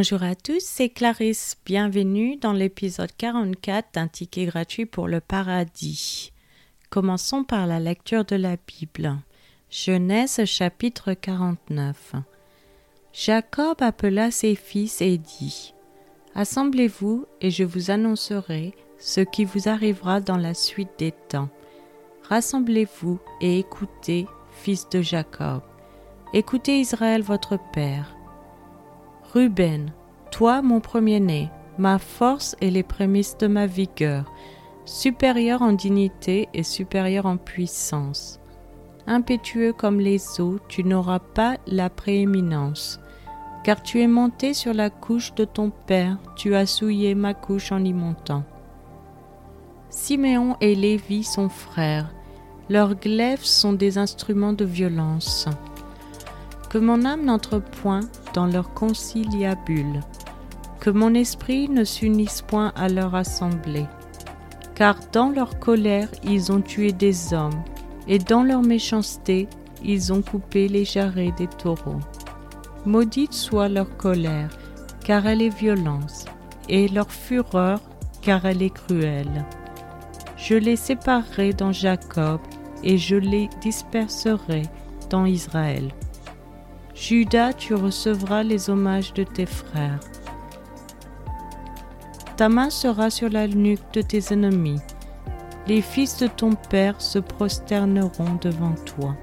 Bonjour à tous, c'est Clarisse. Bienvenue dans l'épisode 44 d'un ticket gratuit pour le paradis. Commençons par la lecture de la Bible. Genèse chapitre 49. Jacob appela ses fils et dit Assemblez-vous et je vous annoncerai ce qui vous arrivera dans la suite des temps. Rassemblez-vous et écoutez, fils de Jacob. Écoutez Israël votre père. Ruben, toi mon premier-né, ma force et les prémices de ma vigueur, supérieur en dignité et supérieur en puissance. Impétueux comme les eaux, tu n'auras pas la prééminence, car tu es monté sur la couche de ton père, tu as souillé ma couche en y montant. Siméon et Lévi sont frères, leurs glaives sont des instruments de violence. Que mon âme n'entre point dans leur conciliabule, que mon esprit ne s'unisse point à leur assemblée. Car dans leur colère ils ont tué des hommes, et dans leur méchanceté ils ont coupé les jarrets des taureaux. Maudite soit leur colère, car elle est violence, et leur fureur, car elle est cruelle. Je les séparerai dans Jacob, et je les disperserai dans Israël. Judas, tu recevras les hommages de tes frères. Ta main sera sur la nuque de tes ennemis. Les fils de ton père se prosterneront devant toi.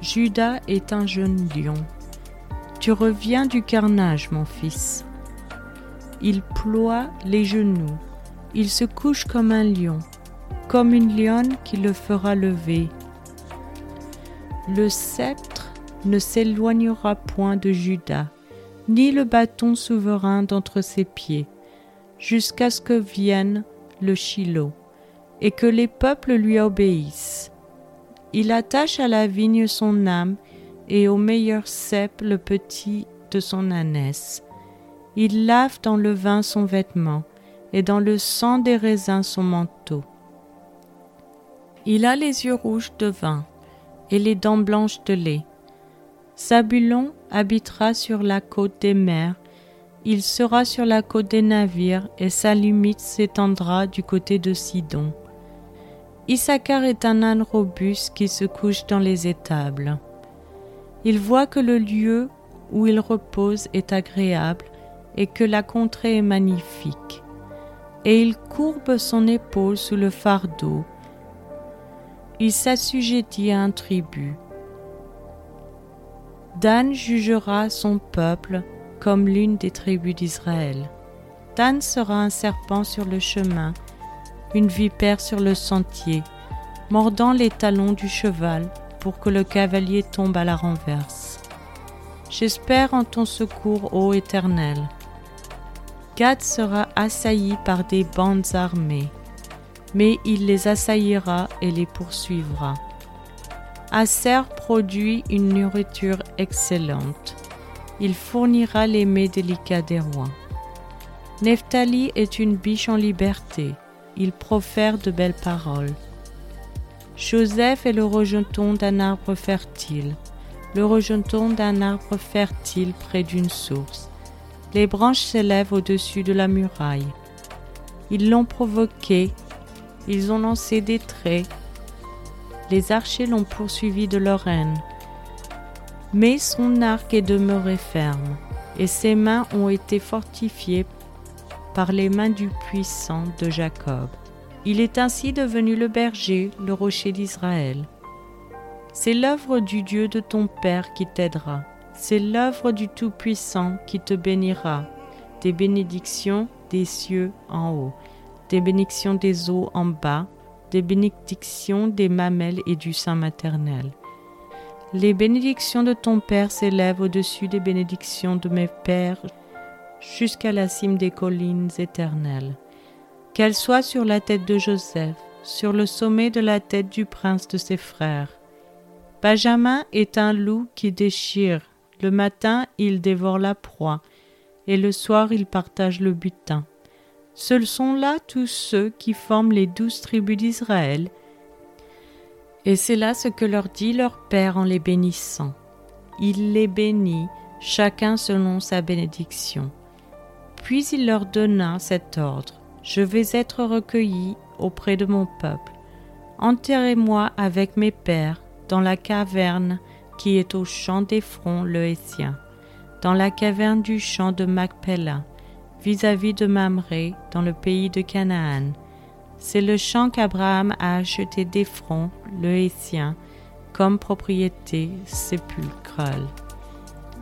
Judas est un jeune lion. Tu reviens du carnage, mon fils. Il ploie les genoux. Il se couche comme un lion, comme une lionne qui le fera lever. Le sceptre ne s'éloignera point de Judas, ni le bâton souverain d'entre ses pieds, jusqu'à ce que vienne le Shiloh, et que les peuples lui obéissent. Il attache à la vigne son âme, et au meilleur cep le petit de son ânesse. Il lave dans le vin son vêtement, et dans le sang des raisins son manteau. Il a les yeux rouges de vin, et les dents blanches de lait. Sabulon habitera sur la côte des mers, il sera sur la côte des navires, et sa limite s'étendra du côté de Sidon. Issachar est un âne robuste qui se couche dans les étables. Il voit que le lieu où il repose est agréable et que la contrée est magnifique. Et il courbe son épaule sous le fardeau. Il s'assujettit à un tribut. Dan jugera son peuple comme l'une des tribus d'Israël. Dan sera un serpent sur le chemin, une vipère sur le sentier, mordant les talons du cheval pour que le cavalier tombe à la renverse. J'espère en ton secours, ô Éternel. Gad sera assailli par des bandes armées, mais il les assaillira et les poursuivra. Acer produit une nourriture excellente. Il fournira les mets délicats des rois. Nephtali est une biche en liberté. Il profère de belles paroles. Joseph est le rejeton d'un arbre fertile, le rejeton d'un arbre fertile près d'une source. Les branches s'élèvent au-dessus de la muraille. Ils l'ont provoqué, ils ont lancé des traits, les archers l'ont poursuivi de leur haine. Mais son arc est demeuré ferme, et ses mains ont été fortifiées par les mains du puissant de Jacob. Il est ainsi devenu le berger, le rocher d'Israël. C'est l'œuvre du Dieu de ton Père qui t'aidera. C'est l'œuvre du Tout-Puissant qui te bénira. Des bénédictions des cieux en haut, des bénédictions des eaux en bas, des bénédictions des mamelles et du sein maternel. Les bénédictions de ton Père s'élèvent au-dessus des bénédictions de mes pères jusqu'à la cime des collines éternelles. Qu'elles soient sur la tête de Joseph, sur le sommet de la tête du prince de ses frères. Benjamin est un loup qui déchire. Le matin, il dévore la proie, et le soir, il partage le butin. Ce sont là tous ceux qui forment les douze tribus d'Israël. Et c'est là ce que leur dit leur Père en les bénissant. Il les bénit chacun selon sa bénédiction. Puis il leur donna cet ordre. Je vais être recueilli auprès de mon peuple. Enterrez-moi avec mes pères dans la caverne qui est au champ d'Ephron le Hétien, dans la caverne du champ de Macpella, vis-à-vis de Mamré, dans le pays de Canaan. C'est le champ qu'Abraham a acheté d'Ephron le Hétien comme propriété sépulcrale.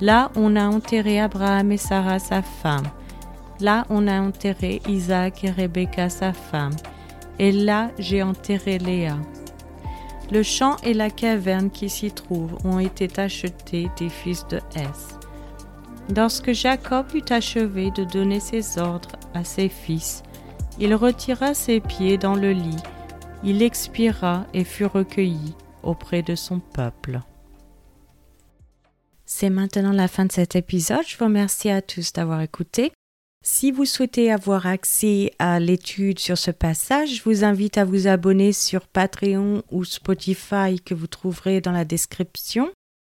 Là on a enterré Abraham et Sarah sa femme. Là on a enterré Isaac et Rebecca sa femme. Et là j'ai enterré Léa. Le champ et la caverne qui s'y trouvent ont été achetés des fils de Hès. Lorsque Jacob eut achevé de donner ses ordres à ses fils, il retira ses pieds dans le lit, il expira et fut recueilli auprès de son peuple. C'est maintenant la fin de cet épisode. Je vous remercie à tous d'avoir écouté. Si vous souhaitez avoir accès à l'étude sur ce passage, je vous invite à vous abonner sur Patreon ou Spotify que vous trouverez dans la description.